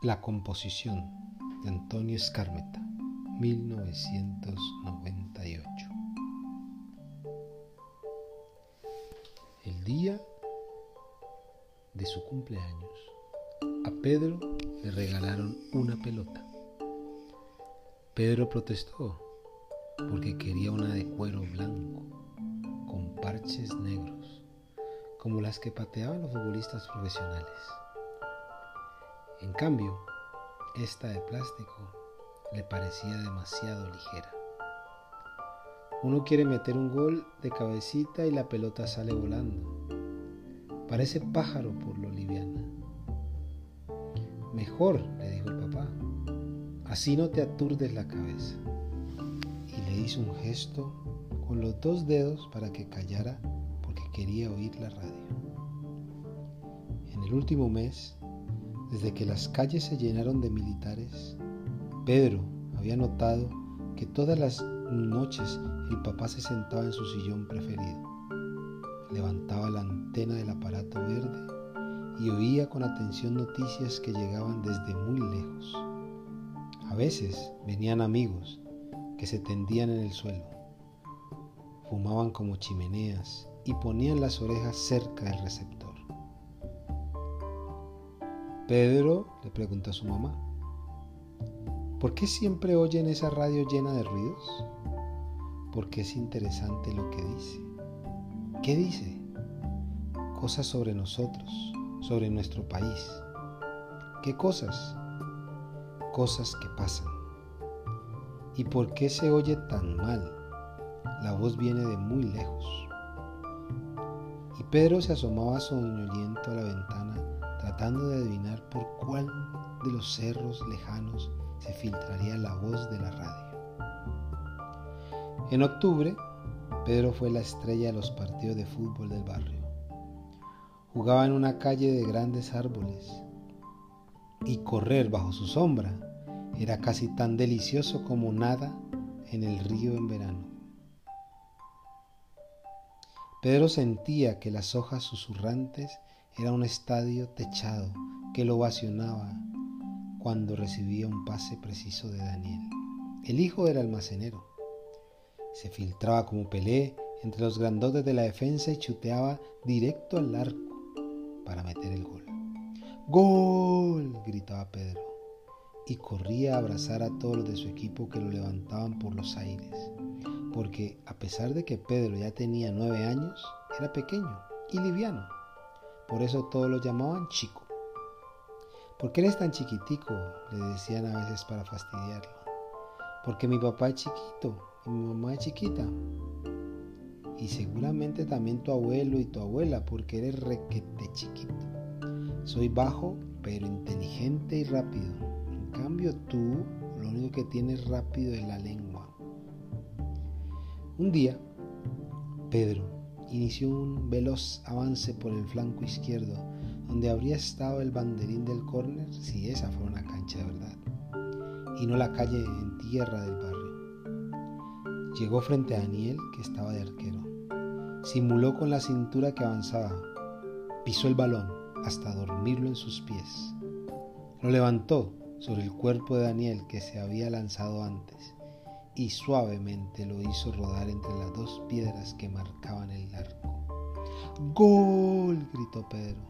La composición de Antonio Escarmeta, 1998. El día de su cumpleaños, a Pedro le regalaron una pelota. Pedro protestó porque quería una de cuero blanco, con parches negros, como las que pateaban los futbolistas profesionales. En cambio, esta de plástico le parecía demasiado ligera. Uno quiere meter un gol de cabecita y la pelota sale volando. Parece pájaro por lo liviana. Mejor, le dijo el papá, así no te aturdes la cabeza. Y le hizo un gesto con los dos dedos para que callara porque quería oír la radio. En el último mes, desde que las calles se llenaron de militares, Pedro había notado que todas las noches el papá se sentaba en su sillón preferido, levantaba la antena del aparato verde y oía con atención noticias que llegaban desde muy lejos. A veces venían amigos que se tendían en el suelo, fumaban como chimeneas y ponían las orejas cerca del receptor. Pedro le preguntó a su mamá, ¿por qué siempre oyen esa radio llena de ruidos? Porque es interesante lo que dice. ¿Qué dice? Cosas sobre nosotros, sobre nuestro país. ¿Qué cosas? Cosas que pasan. ¿Y por qué se oye tan mal? La voz viene de muy lejos. Y Pedro se asomaba soñoliento a la ventana tratando de adivinar por cuál de los cerros lejanos se filtraría la voz de la radio. En octubre, Pedro fue la estrella de los partidos de fútbol del barrio. Jugaba en una calle de grandes árboles y correr bajo su sombra era casi tan delicioso como nada en el río en verano. Pedro sentía que las hojas susurrantes era un estadio techado que lo ovacionaba cuando recibía un pase preciso de Daniel, el hijo del almacenero. Se filtraba como Pelé entre los grandotes de la defensa y chuteaba directo al arco para meter el gol. ¡Gol! gritaba Pedro y corría a abrazar a todos los de su equipo que lo levantaban por los aires, porque a pesar de que Pedro ya tenía nueve años, era pequeño y liviano. Por eso todos lo llamaban chico. ¿Por qué eres tan chiquitico? Le decían a veces para fastidiarlo. Porque mi papá es chiquito y mi mamá es chiquita. Y seguramente también tu abuelo y tu abuela, porque eres requete chiquito. Soy bajo, pero inteligente y rápido. En cambio tú, lo único que tienes rápido es la lengua. Un día, Pedro inició un veloz avance por el flanco izquierdo, donde habría estado el banderín del córner si esa fuera una cancha de verdad, y no la calle en tierra del barrio. Llegó frente a Daniel, que estaba de arquero. Simuló con la cintura que avanzaba. Pisó el balón hasta dormirlo en sus pies. Lo levantó sobre el cuerpo de Daniel que se había lanzado antes y suavemente lo hizo rodar entre las dos piedras que marcaban el arco. ¡Gol! gritó Pedro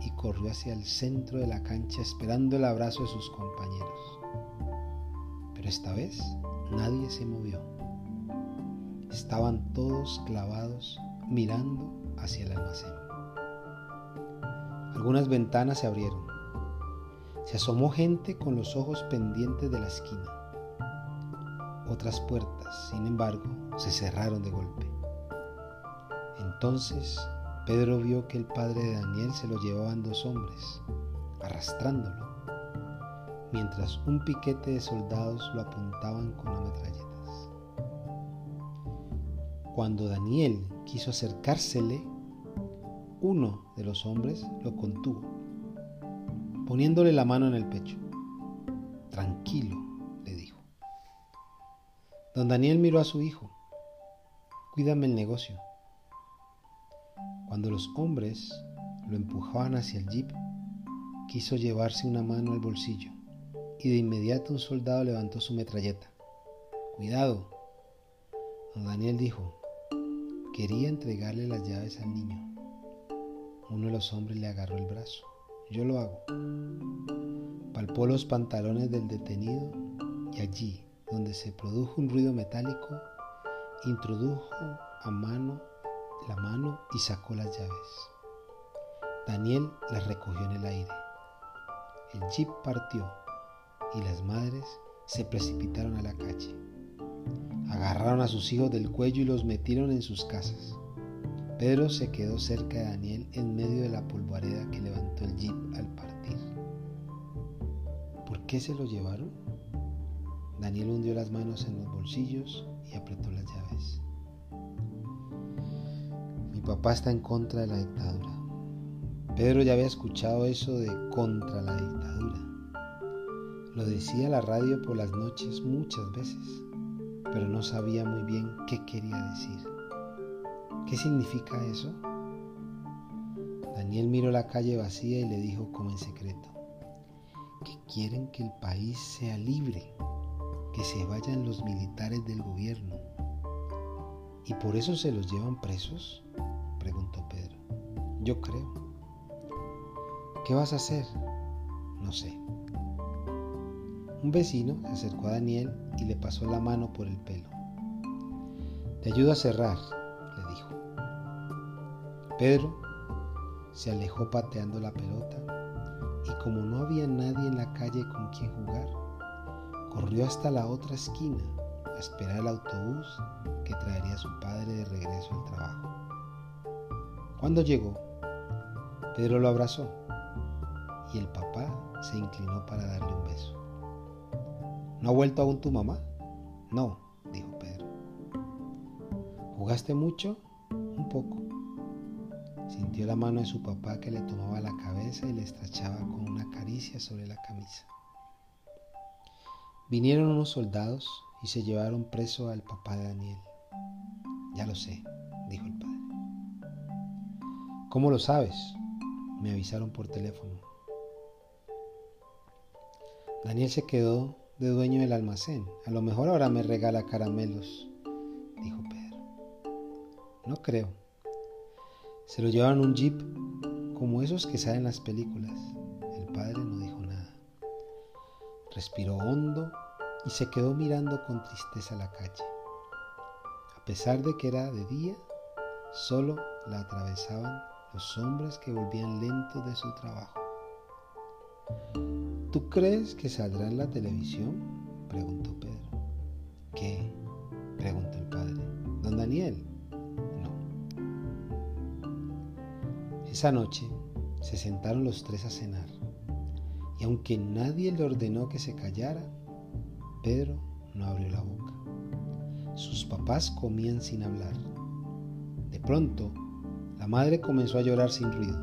y corrió hacia el centro de la cancha esperando el abrazo de sus compañeros. Pero esta vez nadie se movió. Estaban todos clavados mirando hacia el almacén. Algunas ventanas se abrieron. Se asomó gente con los ojos pendientes de la esquina. Otras puertas, sin embargo, se cerraron de golpe. Entonces Pedro vio que el padre de Daniel se lo llevaban dos hombres, arrastrándolo, mientras un piquete de soldados lo apuntaban con ametralletas. Cuando Daniel quiso acercársele, uno de los hombres lo contuvo, poniéndole la mano en el pecho. Tranquilo, Don Daniel miró a su hijo. Cuídame el negocio. Cuando los hombres lo empujaban hacia el jeep, quiso llevarse una mano al bolsillo y de inmediato un soldado levantó su metralleta. Cuidado. Don Daniel dijo, quería entregarle las llaves al niño. Uno de los hombres le agarró el brazo. Yo lo hago. Palpó los pantalones del detenido y allí, donde se produjo un ruido metálico, introdujo a mano la mano y sacó las llaves. Daniel las recogió en el aire. El jeep partió y las madres se precipitaron a la calle. Agarraron a sus hijos del cuello y los metieron en sus casas. Pedro se quedó cerca de Daniel en medio de la polvareda que levantó el jeep al partir. ¿Por qué se lo llevaron? Daniel hundió las manos en los bolsillos y apretó las llaves. Mi papá está en contra de la dictadura. Pedro ya había escuchado eso de contra la dictadura. Lo decía la radio por las noches muchas veces, pero no sabía muy bien qué quería decir. ¿Qué significa eso? Daniel miró la calle vacía y le dijo como en secreto, que quieren que el país sea libre, que se vayan los militares del gobierno. ¿Y por eso se los llevan presos? preguntó Pedro. Yo creo. ¿Qué vas a hacer? No sé. Un vecino se acercó a Daniel y le pasó la mano por el pelo. Te ayudo a cerrar, le dijo. Pedro se alejó pateando la pelota y como no había nadie en la calle con quien jugar, corrió hasta la otra esquina a esperar el autobús que traería a su padre de regreso al trabajo. Cuando llegó, Pedro lo abrazó y el papá se inclinó para darle un beso. ¿No ha vuelto aún tu mamá? No, dijo Pedro. ¿Jugaste mucho? Un poco. Sintió la mano de su papá que le tomaba la cabeza y le estrechaba con una caricia sobre la camisa. Vinieron unos soldados y se llevaron preso al papá de Daniel. Ya lo sé, dijo el padre. ¿Cómo lo sabes? Me avisaron por teléfono. Daniel se quedó de dueño del almacén. A lo mejor ahora me regala caramelos, dijo Pedro. No creo. Se lo llevaron un jeep como esos que salen en las películas. El padre no. Respiró hondo y se quedó mirando con tristeza la calle. A pesar de que era de día, solo la atravesaban los hombres que volvían lentos de su trabajo. ¿Tú crees que saldrá en la televisión? preguntó Pedro. ¿Qué? preguntó el padre. ¿Don Daniel? No. Esa noche se sentaron los tres a cenar y aunque nadie le ordenó que se callara, Pedro no abrió la boca. Sus papás comían sin hablar. De pronto, la madre comenzó a llorar sin ruido.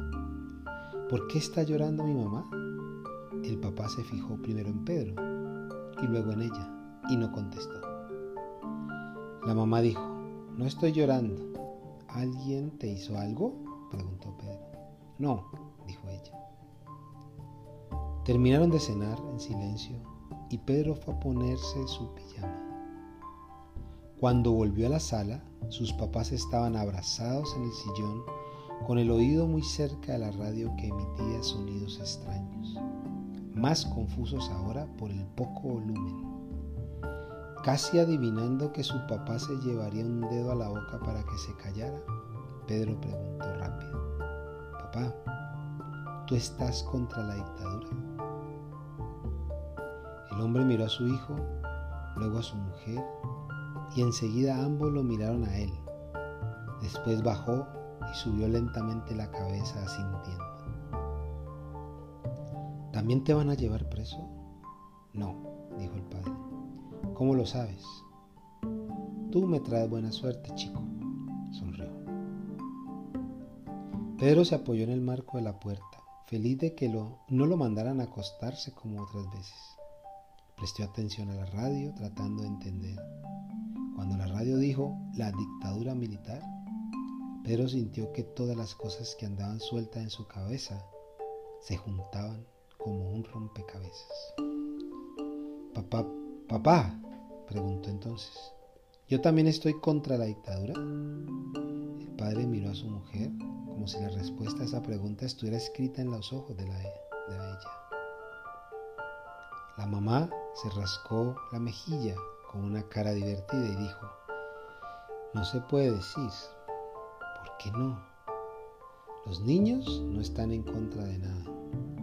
¿Por qué está llorando mi mamá? El papá se fijó primero en Pedro y luego en ella y no contestó. La mamá dijo, no estoy llorando. ¿Alguien te hizo algo? preguntó Pedro. No, dijo ella. Terminaron de cenar en silencio y Pedro fue a ponerse su pijama. Cuando volvió a la sala, sus papás estaban abrazados en el sillón con el oído muy cerca de la radio que emitía sonidos extraños más confusos ahora por el poco volumen. Casi adivinando que su papá se llevaría un dedo a la boca para que se callara, Pedro preguntó rápido, Papá, ¿tú estás contra la dictadura? El hombre miró a su hijo, luego a su mujer, y enseguida ambos lo miraron a él. Después bajó y subió lentamente la cabeza asintiendo. ¿También te van a llevar preso? No, dijo el padre. ¿Cómo lo sabes? Tú me traes buena suerte, chico, sonrió. Pedro se apoyó en el marco de la puerta, feliz de que no lo mandaran a acostarse como otras veces. Prestó atención a la radio tratando de entender. Cuando la radio dijo la dictadura militar, Pedro sintió que todas las cosas que andaban sueltas en su cabeza se juntaban como un rompecabezas. Papá, papá, preguntó entonces, ¿yo también estoy contra la dictadura? El padre miró a su mujer como si la respuesta a esa pregunta estuviera escrita en los ojos de ella. La mamá se rascó la mejilla con una cara divertida y dijo, no se puede decir, ¿por qué no? Los niños no están en contra de nada.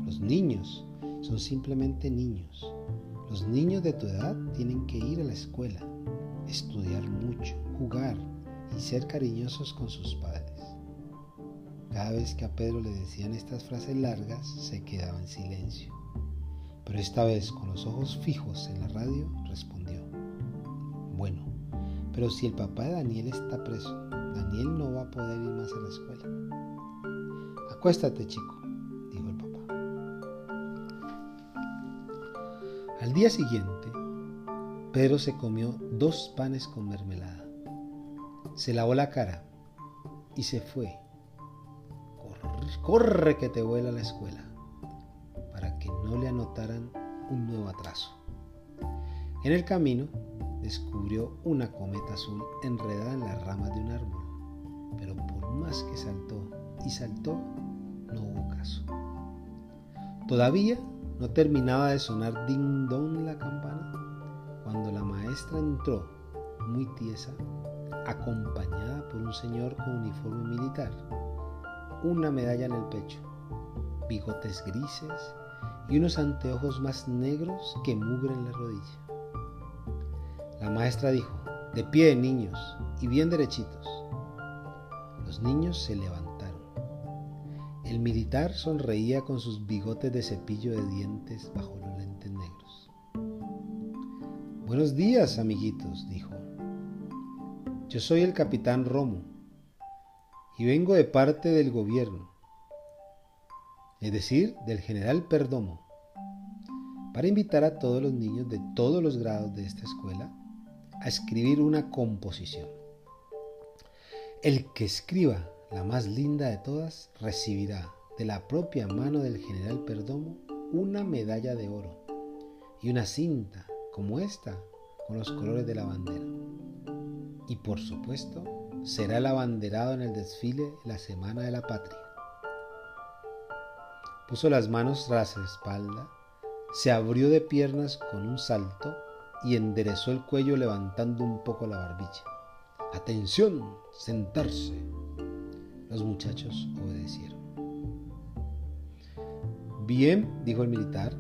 Los niños son simplemente niños. Los niños de tu edad tienen que ir a la escuela, estudiar mucho, jugar y ser cariñosos con sus padres. Cada vez que a Pedro le decían estas frases largas, se quedaba en silencio. Pero esta vez, con los ojos fijos en la radio, respondió, bueno, pero si el papá de Daniel está preso, Daniel no va a poder ir más a la escuela. Acuéstate, chico, dijo el papá. Al día siguiente, Pedro se comió dos panes con mermelada. Se lavó la cara y se fue corre que te vuela a la escuela, no le anotaran un nuevo atraso. En el camino descubrió una cometa azul enredada en las ramas de un árbol, pero por más que saltó y saltó, no hubo caso. Todavía no terminaba de sonar ding dong la campana cuando la maestra entró muy tiesa, acompañada por un señor con uniforme militar una medalla en el pecho, bigotes grises y unos anteojos más negros que mugre en la rodilla. La maestra dijo, de pie niños y bien derechitos. Los niños se levantaron. El militar sonreía con sus bigotes de cepillo de dientes bajo los lentes negros. Buenos días, amiguitos, dijo. Yo soy el capitán Romo y vengo de parte del gobierno, es decir, del general Perdomo, para invitar a todos los niños de todos los grados de esta escuela a escribir una composición. El que escriba la más linda de todas recibirá de la propia mano del general Perdomo una medalla de oro y una cinta como esta con los colores de la bandera. Y por supuesto, será el abanderado en el desfile la Semana de la Patria. Puso las manos tras la espalda, se abrió de piernas con un salto y enderezó el cuello levantando un poco la barbilla. Atención, sentarse. Los muchachos obedecieron. Bien, dijo el militar,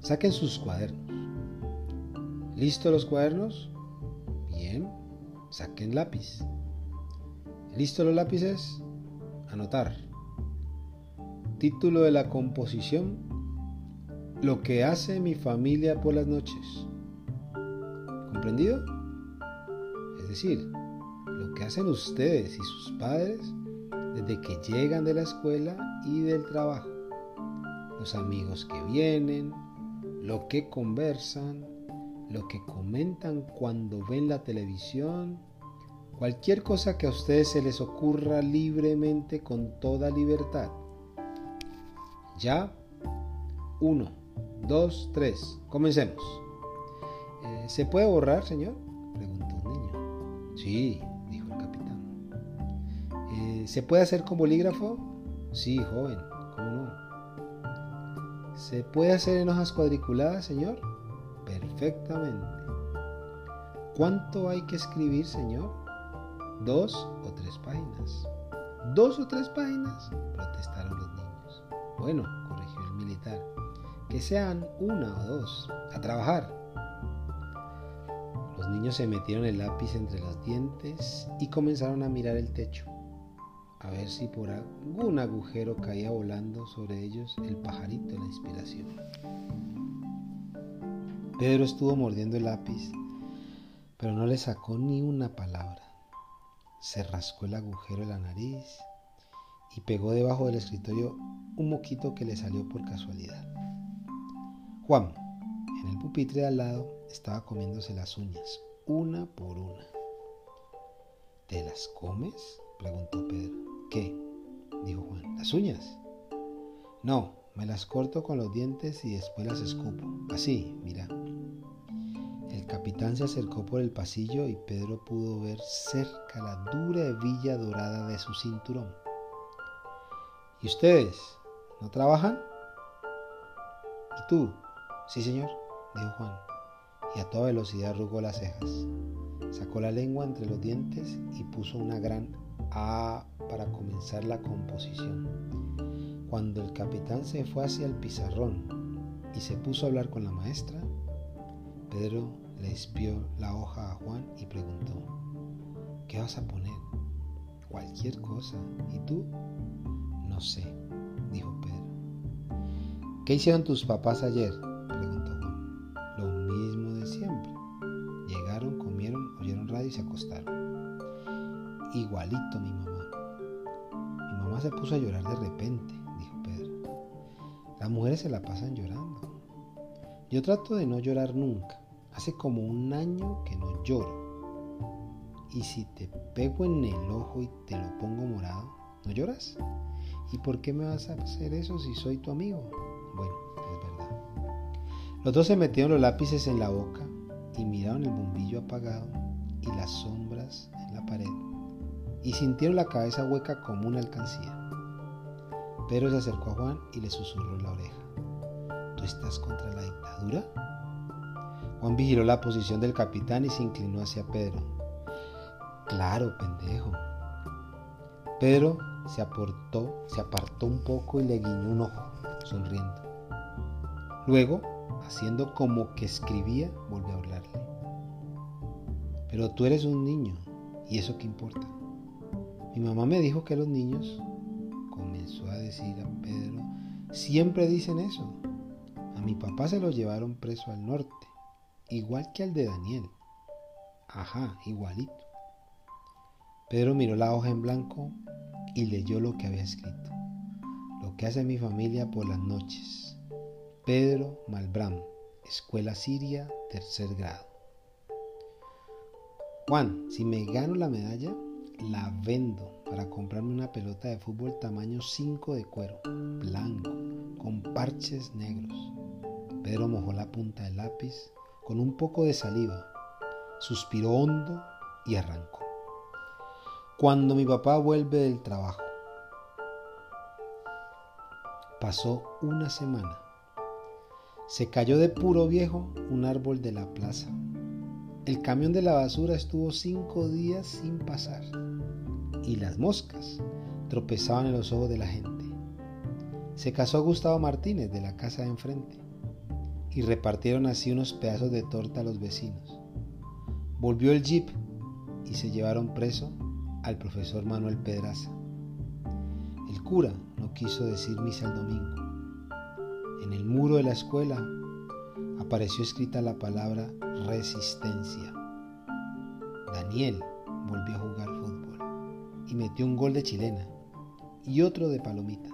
saquen sus cuadernos. ¿Listos los cuadernos? Bien, Saquen lápiz. ¿Listo los lápices? Anotar. Título de la composición. Lo que hace mi familia por las noches. ¿Comprendido? Es decir, lo que hacen ustedes y sus padres desde que llegan de la escuela y del trabajo. Los amigos que vienen, lo que conversan, lo que comentan cuando ven la televisión, cualquier cosa que a ustedes se les ocurra libremente con toda libertad. Ya, uno, dos, tres, comencemos. Eh, ¿Se puede borrar, señor? preguntó un niño. Sí, dijo el capitán. Eh, ¿Se puede hacer con bolígrafo? Sí, joven, ¿cómo no? ¿Se puede hacer en hojas cuadriculadas, señor? perfectamente. ¿Cuánto hay que escribir, Señor? ¿Dos o tres páginas? ¿Dos o tres páginas? protestaron los niños. Bueno, que sean una o dos. A trabajar. Los niños se metieron el lápiz entre los dientes y comenzaron a mirar el techo, a ver si por algún agujero caía volando sobre ellos el pajarito de la inspiración. Pedro estuvo mordiendo el lápiz, pero no le sacó ni una palabra. Se rascó el agujero de la nariz y pegó debajo del escritorio un moquito que le salió por casualidad. Juan, en el pupitre de al lado, estaba comiéndose las uñas, una por una. ¿Te las comes? preguntó Pedro. ¿Qué? dijo Juan. ¿Las uñas? No, Me las corto con los dientes y después las escupo. Así, mira. El capitán se acercó por el pasillo y Pedro pudo ver cerca la dura hebilla dorada de su cinturón. ¿Y ustedes? ¿No trabajan? ¿Y tú? Sí, señor, dijo Juan, y a toda velocidad arrugó las cejas. Sacó la lengua entre los dientes y puso una gran A para comenzar la composición. Cuando el capitán se fue hacia el pizarrón y se puso a hablar con la maestra, Pedro le espió la hoja a Juan y preguntó, ¿qué vas a poner? Cualquier cosa. ¿Y tú? No sé, dijo Pedro. ¿Qué hicieron tus papás ayer? Y se acostaron. Igualito mi mamá. Mi mamá se puso a llorar de repente, dijo Pedro. Las mujeres se la pasan llorando. Yo trato de no llorar nunca. Hace como un año que no lloro. Y si te pego en el ojo y te lo pongo morado, ¿no lloras? ¿Y por qué me vas a hacer eso si soy tu amigo? Bueno, es verdad. Los dos se metieron los lápices en la boca y miraron el bombillo apagado y las sombras en la pared y sintieron la cabeza hueca como una alcancía. Pedro se acercó a Juan y le susurró en la oreja. ¿Tú estás contra la dictadura? Juan vigiló la posición del capitán y se inclinó hacia Pedro. Claro, pendejo. Pedro se aportó, se apartó un poco y le guiñó un ojo, sonriendo. Luego, haciendo como que escribía, volvió a hablarle. Pero tú eres un niño, ¿y eso qué importa? Mi mamá me dijo que los niños, comenzó a decir a Pedro, siempre dicen eso. A mi papá se lo llevaron preso al norte, igual que al de Daniel. Ajá, igualito. Pedro miró la hoja en blanco y leyó lo que había escrito. Lo que hace mi familia por las noches. Pedro Malbram, Escuela Siria, tercer grado. Juan, si me gano la medalla, la vendo para comprarme una pelota de fútbol tamaño 5 de cuero, blanco, con parches negros. Pedro mojó la punta del lápiz con un poco de saliva, suspiró hondo y arrancó cuando mi papá vuelve del trabajo. Pasó una semana. Se cayó de puro viejo un árbol de la plaza. El camión de la basura estuvo cinco días sin pasar y las moscas tropezaban en los ojos de la gente. Se casó Gustavo Martínez de la casa de enfrente y repartieron así unos pedazos de torta a los vecinos. Volvió el jeep y se llevaron preso al profesor Manuel Pedraza. El cura no quiso decir misa el domingo. En el muro de la escuela apareció escrita la palabra resistencia. Daniel volvió a jugar fútbol y metió un gol de chilena y otro de palomita.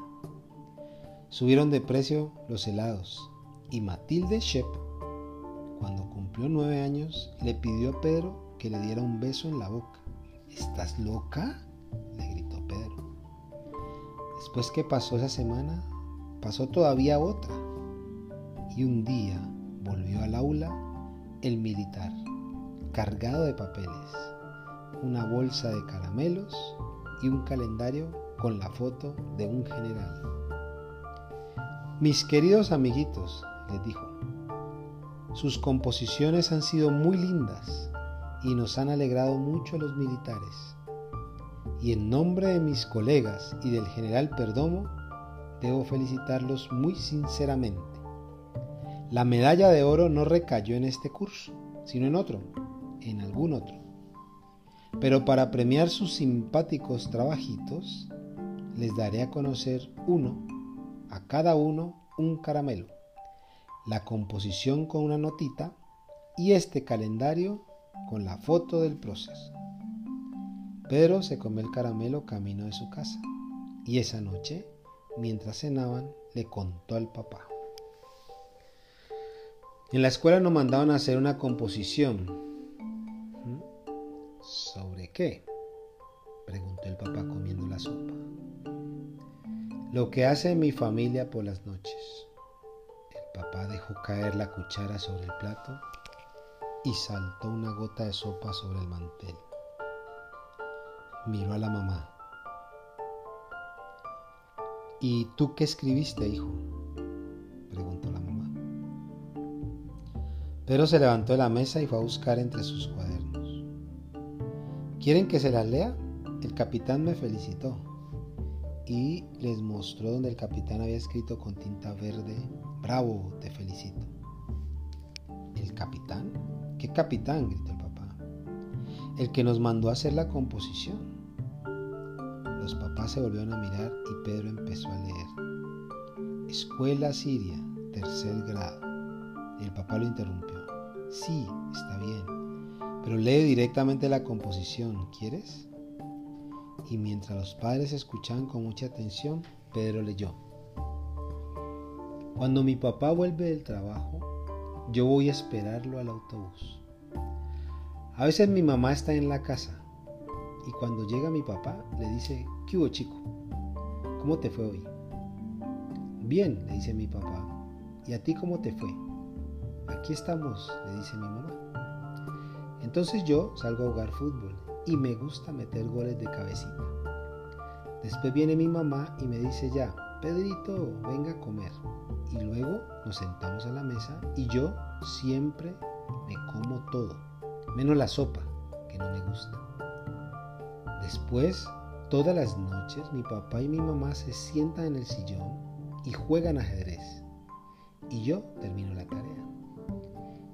Subieron de precio los helados y Matilde Shep, cuando cumplió nueve años, le pidió a Pedro que le diera un beso en la boca. ¿Estás loca? le gritó Pedro. Después que pasó esa semana, pasó todavía otra. Y un día volvió al aula el militar, cargado de papeles, una bolsa de caramelos y un calendario con la foto de un general. Mis queridos amiguitos, les dijo, sus composiciones han sido muy lindas y nos han alegrado mucho los militares. Y en nombre de mis colegas y del general Perdomo, debo felicitarlos muy sinceramente. La medalla de oro no recayó en este curso, sino en otro, en algún otro. Pero para premiar sus simpáticos trabajitos, les daré a conocer uno, a cada uno un caramelo, la composición con una notita y este calendario con la foto del proceso. Pedro se comió el caramelo camino de su casa y esa noche, mientras cenaban, le contó al papá. En la escuela nos mandaban a hacer una composición. ¿Sobre qué? preguntó el papá comiendo la sopa. Lo que hace mi familia por las noches. El papá dejó caer la cuchara sobre el plato y saltó una gota de sopa sobre el mantel. Miró a la mamá. ¿Y tú qué escribiste, hijo? preguntó la mamá. Pedro se levantó de la mesa y fue a buscar entre sus cuadernos. ¿Quieren que se las lea? El capitán me felicitó y les mostró donde el capitán había escrito con tinta verde, bravo, te felicito. ¿El capitán? ¿Qué capitán? gritó el papá. El que nos mandó a hacer la composición. Los papás se volvieron a mirar y Pedro empezó a leer. Escuela Siria, tercer grado. El papá lo interrumpió. Sí, está bien, pero lee directamente la composición, ¿quieres? y mientras los padres escuchaban con mucha atención, Pedro leyó. Cuando mi papá vuelve del trabajo, yo voy a esperarlo al autobús. A veces mi mamá está en la casa y cuando llega mi papá le dice, ¿qué hubo chico? ¿Cómo te fue hoy? Bien, le dice mi papá. ¿Y a ti cómo te fue? Aquí estamos, le dice mi mamá. Entonces yo salgo a jugar fútbol y me gusta meter goles de cabecita. Después viene mi mamá y me dice ya, Pedrito, venga a comer. Y luego nos sentamos a la mesa y yo siempre me como todo, menos la sopa, que no me gusta. Después, todas las noches, mi papá y mi mamá se sientan en el sillón y juegan ajedrez. Y yo termino la tarea.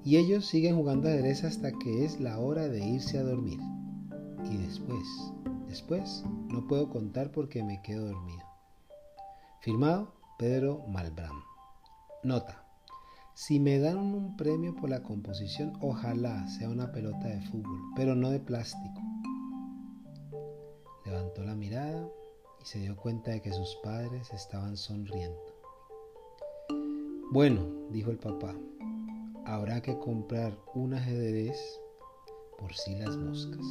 Y ellos siguen jugando ajedrez hasta que es la hora de irse a dormir y después, después no puedo contar porque me quedo dormido. Firmado Pedro Malbrán. Nota. Si me dan un premio por la composición, ojalá sea una pelota de fútbol, pero no de plástico. Levantó la mirada y se dio cuenta de que sus padres estaban sonriendo. Bueno, dijo el papá, habrá que comprar un ajedrez por si las moscas.